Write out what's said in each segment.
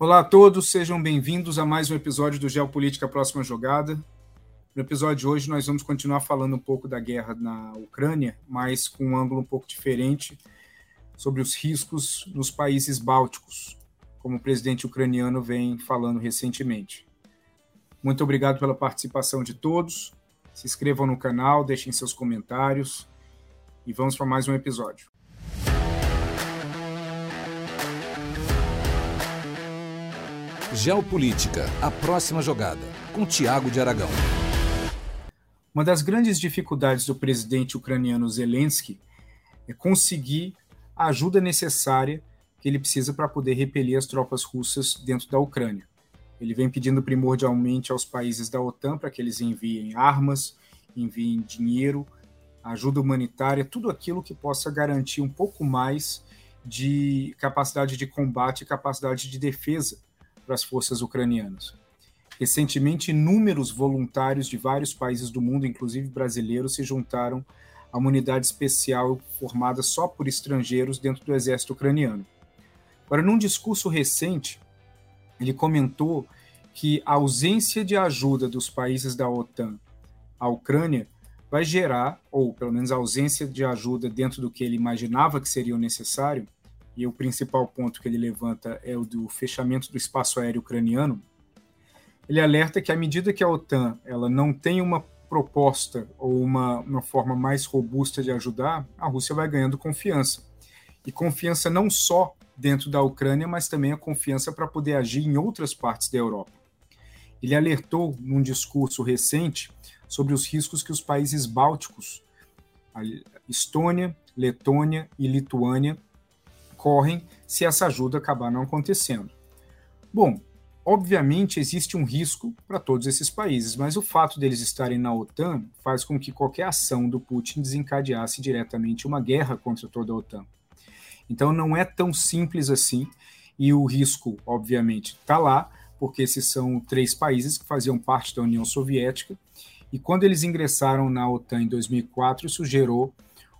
Olá a todos, sejam bem-vindos a mais um episódio do Geopolítica Próxima Jogada. No episódio de hoje, nós vamos continuar falando um pouco da guerra na Ucrânia, mas com um ângulo um pouco diferente sobre os riscos nos países bálticos, como o presidente ucraniano vem falando recentemente. Muito obrigado pela participação de todos. Se inscrevam no canal, deixem seus comentários e vamos para mais um episódio. Geopolítica, a próxima jogada, com Tiago de Aragão. Uma das grandes dificuldades do presidente ucraniano Zelensky é conseguir a ajuda necessária que ele precisa para poder repelir as tropas russas dentro da Ucrânia. Ele vem pedindo primordialmente aos países da OTAN para que eles enviem armas, enviem dinheiro, ajuda humanitária, tudo aquilo que possa garantir um pouco mais de capacidade de combate e capacidade de defesa para as forças ucranianas. Recentemente, inúmeros voluntários de vários países do mundo, inclusive brasileiros, se juntaram a uma unidade especial formada só por estrangeiros dentro do exército ucraniano. Agora, num discurso recente, ele comentou que a ausência de ajuda dos países da OTAN à Ucrânia vai gerar, ou pelo menos a ausência de ajuda dentro do que ele imaginava que seria necessário, e o principal ponto que ele levanta é o do fechamento do espaço aéreo ucraniano, ele alerta que à medida que a OTAN ela não tem uma proposta ou uma, uma forma mais robusta de ajudar, a Rússia vai ganhando confiança. E confiança não só dentro da Ucrânia, mas também a confiança para poder agir em outras partes da Europa. Ele alertou num discurso recente sobre os riscos que os países bálticos, Estônia, Letônia e Lituânia, correm se essa ajuda acabar não acontecendo. Bom, obviamente existe um risco para todos esses países, mas o fato deles estarem na OTAN faz com que qualquer ação do Putin desencadeasse diretamente uma guerra contra toda a OTAN. Então não é tão simples assim, e o risco, obviamente, está lá, porque esses são três países que faziam parte da União Soviética, e quando eles ingressaram na OTAN em 2004, isso gerou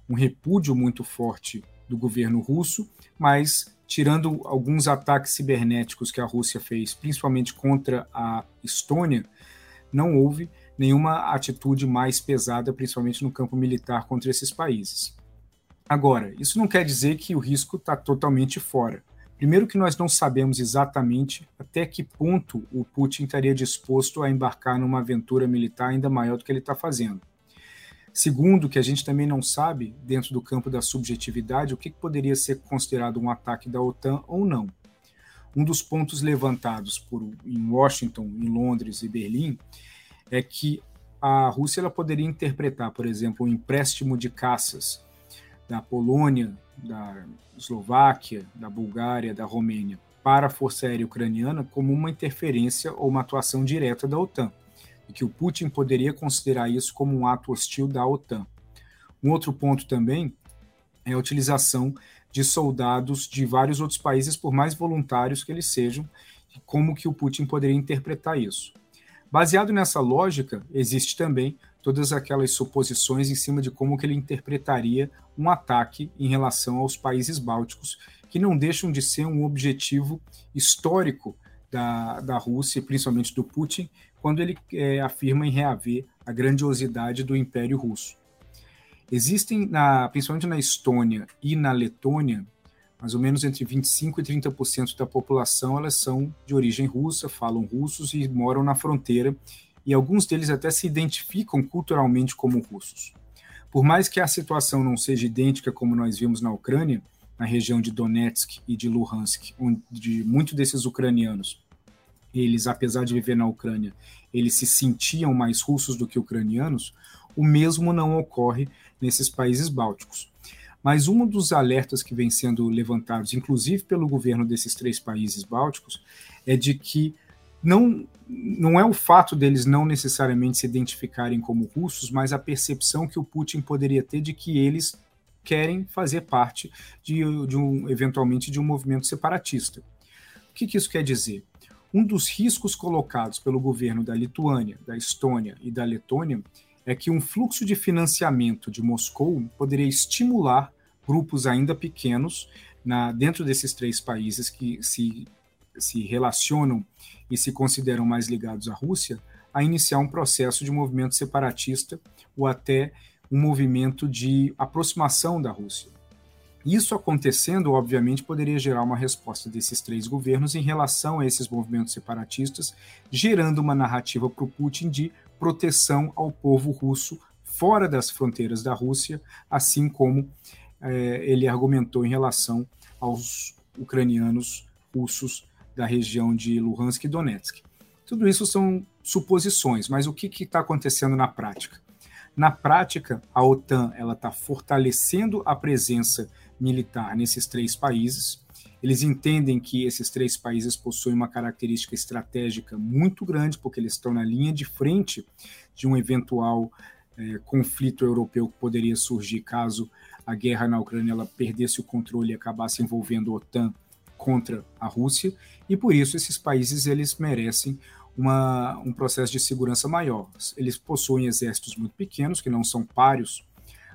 um repúdio muito forte do governo russo, mas tirando alguns ataques cibernéticos que a Rússia fez, principalmente contra a Estônia, não houve nenhuma atitude mais pesada, principalmente no campo militar, contra esses países. Agora, isso não quer dizer que o risco está totalmente fora. Primeiro, que nós não sabemos exatamente até que ponto o Putin estaria disposto a embarcar numa aventura militar ainda maior do que ele está fazendo. Segundo, que a gente também não sabe, dentro do campo da subjetividade, o que poderia ser considerado um ataque da OTAN ou não. Um dos pontos levantados por, em Washington, em Londres e Berlim é que a Rússia ela poderia interpretar, por exemplo, um empréstimo de caças da Polônia, da Eslováquia, da Bulgária, da Romênia para a Força Aérea Ucraniana como uma interferência ou uma atuação direta da OTAN e que o Putin poderia considerar isso como um ato hostil da OTAN. Um outro ponto também é a utilização de soldados de vários outros países, por mais voluntários que eles sejam, e como que o Putin poderia interpretar isso. Baseado nessa lógica, existe também todas aquelas suposições em cima de como que ele interpretaria um ataque em relação aos países bálticos, que não deixam de ser um objetivo histórico da, da Rússia, principalmente do Putin, quando ele é, afirma em reaver a grandiosidade do Império Russo. Existem, na, principalmente na Estônia e na Letônia, mais ou menos entre 25% e 30% da população elas são de origem russa, falam russos e moram na fronteira, e alguns deles até se identificam culturalmente como russos. Por mais que a situação não seja idêntica como nós vimos na Ucrânia, na região de Donetsk e de Luhansk, onde muitos desses ucranianos eles, apesar de viver na Ucrânia, eles se sentiam mais russos do que ucranianos, o mesmo não ocorre nesses países bálticos. Mas um dos alertas que vem sendo levantados, inclusive pelo governo desses três países bálticos, é de que não, não é o fato deles não necessariamente se identificarem como russos, mas a percepção que o Putin poderia ter de que eles querem fazer parte de, de um, eventualmente, de um movimento separatista. O que, que isso quer dizer? Um dos riscos colocados pelo governo da Lituânia, da Estônia e da Letônia é que um fluxo de financiamento de Moscou poderia estimular grupos ainda pequenos na, dentro desses três países que se se relacionam e se consideram mais ligados à Rússia, a iniciar um processo de movimento separatista ou até um movimento de aproximação da Rússia. Isso acontecendo, obviamente, poderia gerar uma resposta desses três governos em relação a esses movimentos separatistas, gerando uma narrativa para o Putin de proteção ao povo russo fora das fronteiras da Rússia, assim como eh, ele argumentou em relação aos ucranianos russos da região de Luhansk e Donetsk. Tudo isso são suposições, mas o que está acontecendo na prática? Na prática, a OTAN ela está fortalecendo a presença militar nesses três países. Eles entendem que esses três países possuem uma característica estratégica muito grande, porque eles estão na linha de frente de um eventual é, conflito europeu que poderia surgir caso a guerra na Ucrânia ela perdesse o controle e acabasse envolvendo a OTAN contra a Rússia, e por isso esses países eles merecem uma, um processo de segurança maior. Eles possuem exércitos muito pequenos, que não são páreos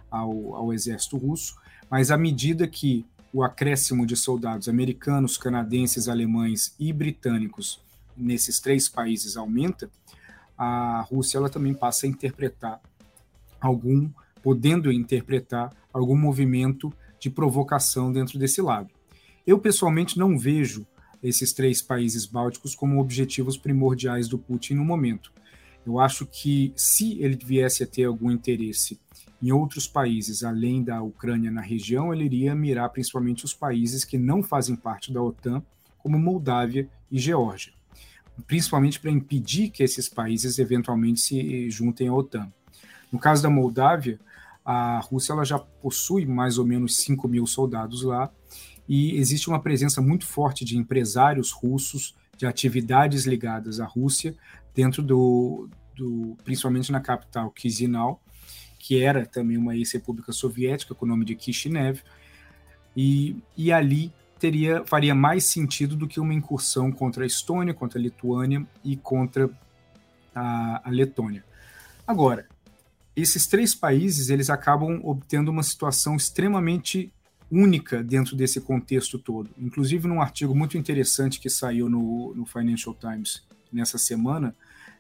ao, ao exército russo, mas à medida que o acréscimo de soldados americanos, canadenses, alemães e britânicos nesses três países aumenta, a Rússia ela também passa a interpretar algum, podendo interpretar algum movimento de provocação dentro desse lado. Eu pessoalmente não vejo esses três países bálticos como objetivos primordiais do Putin no momento. Eu acho que se ele viesse a ter algum interesse em outros países além da Ucrânia na região, ele iria mirar principalmente os países que não fazem parte da OTAN, como Moldávia e Geórgia, principalmente para impedir que esses países eventualmente se juntem à OTAN. No caso da Moldávia, a Rússia ela já possui mais ou menos 5 mil soldados lá e existe uma presença muito forte de empresários russos, de atividades ligadas à Rússia, dentro do, do principalmente na capital Chisinau, que era também uma ex-república soviética com o nome de Kishinev, e, e ali teria faria mais sentido do que uma incursão contra a Estônia, contra a Lituânia e contra a, a Letônia. Agora, esses três países eles acabam obtendo uma situação extremamente única dentro desse contexto todo. Inclusive, num artigo muito interessante que saiu no, no Financial Times nessa semana,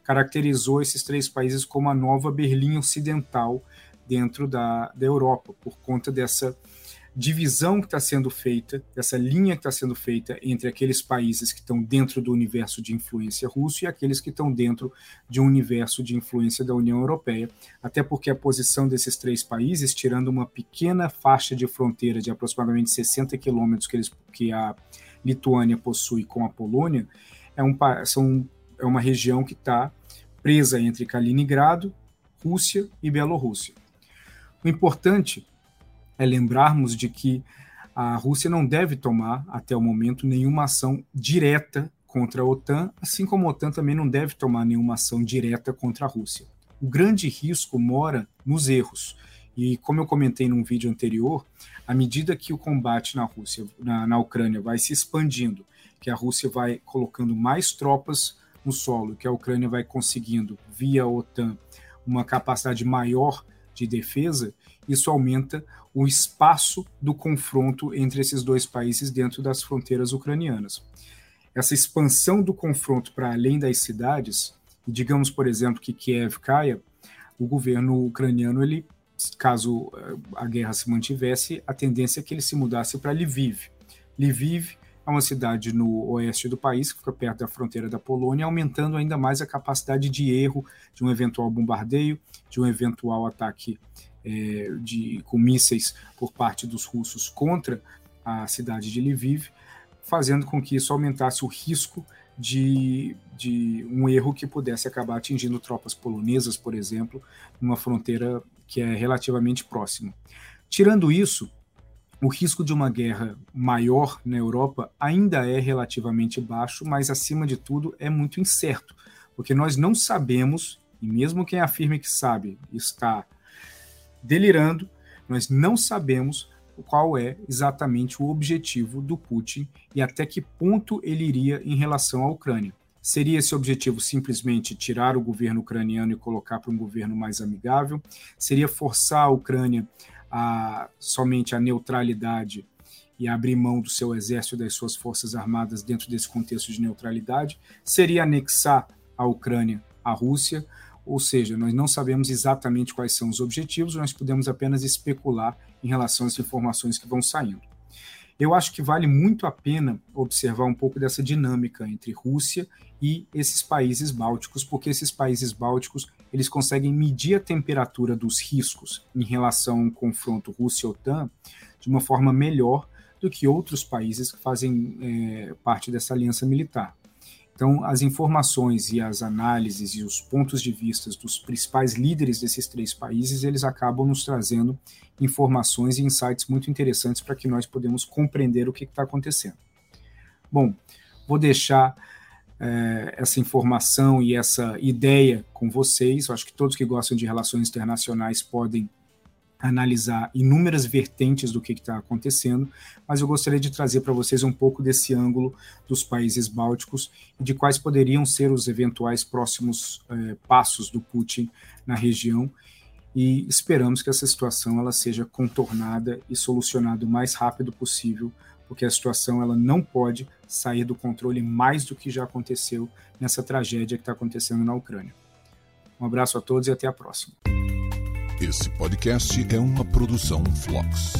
caracterizou esses três países como a nova Berlim Ocidental dentro da, da Europa, por conta dessa divisão que está sendo feita, dessa linha que está sendo feita entre aqueles países que estão dentro do universo de influência russo e aqueles que estão dentro de um universo de influência da União Europeia, até porque a posição desses três países, tirando uma pequena faixa de fronteira de aproximadamente 60 quilômetros que, que a Lituânia possui com a Polônia, é, um, são, é uma região que está presa entre Kaliningrado, Rússia e Bielorrússia. O importante é lembrarmos de que a Rússia não deve tomar, até o momento, nenhuma ação direta contra a OTAN, assim como a OTAN também não deve tomar nenhuma ação direta contra a Rússia. O grande risco mora nos erros. E como eu comentei num vídeo anterior, à medida que o combate na Rússia, na, na Ucrânia, vai se expandindo, que a Rússia vai colocando mais tropas no solo, que a Ucrânia vai conseguindo, via OTAN, uma capacidade maior de defesa, isso aumenta o espaço do confronto entre esses dois países dentro das fronteiras ucranianas. Essa expansão do confronto para além das cidades, digamos, por exemplo, que Kiev caia, o governo ucraniano, ele, caso eh, a guerra se mantivesse, a tendência é que ele se mudasse para Lviv. Lviv é uma cidade no oeste do país, que fica perto da fronteira da Polônia, aumentando ainda mais a capacidade de erro de um eventual bombardeio, de um eventual ataque é, de, com mísseis por parte dos russos contra a cidade de Lviv, fazendo com que isso aumentasse o risco de, de um erro que pudesse acabar atingindo tropas polonesas, por exemplo, numa fronteira que é relativamente próxima. Tirando isso, o risco de uma guerra maior na Europa ainda é relativamente baixo, mas acima de tudo é muito incerto, porque nós não sabemos, e mesmo quem afirme que sabe está delirando, nós não sabemos qual é exatamente o objetivo do Putin e até que ponto ele iria em relação à Ucrânia. Seria esse objetivo simplesmente tirar o governo ucraniano e colocar para um governo mais amigável? Seria forçar a Ucrânia a somente a neutralidade e abrir mão do seu exército e das suas forças armadas dentro desse contexto de neutralidade, seria anexar a Ucrânia à Rússia, ou seja, nós não sabemos exatamente quais são os objetivos, nós podemos apenas especular em relação às informações que vão saindo. Eu acho que vale muito a pena observar um pouco dessa dinâmica entre Rússia e esses países bálticos, porque esses países bálticos eles conseguem medir a temperatura dos riscos em relação a um confronto Rússia-OTAN de uma forma melhor do que outros países que fazem é, parte dessa aliança militar. Então, as informações e as análises e os pontos de vista dos principais líderes desses três países, eles acabam nos trazendo informações e insights muito interessantes para que nós podemos compreender o que está acontecendo. Bom, vou deixar é, essa informação e essa ideia com vocês. Eu acho que todos que gostam de relações internacionais podem analisar inúmeras vertentes do que está acontecendo, mas eu gostaria de trazer para vocês um pouco desse ângulo dos países bálticos e de quais poderiam ser os eventuais próximos eh, passos do Putin na região. E esperamos que essa situação ela seja contornada e solucionada o mais rápido possível, porque a situação ela não pode sair do controle mais do que já aconteceu nessa tragédia que está acontecendo na Ucrânia. Um abraço a todos e até a próxima. Esse podcast é uma produção Flux.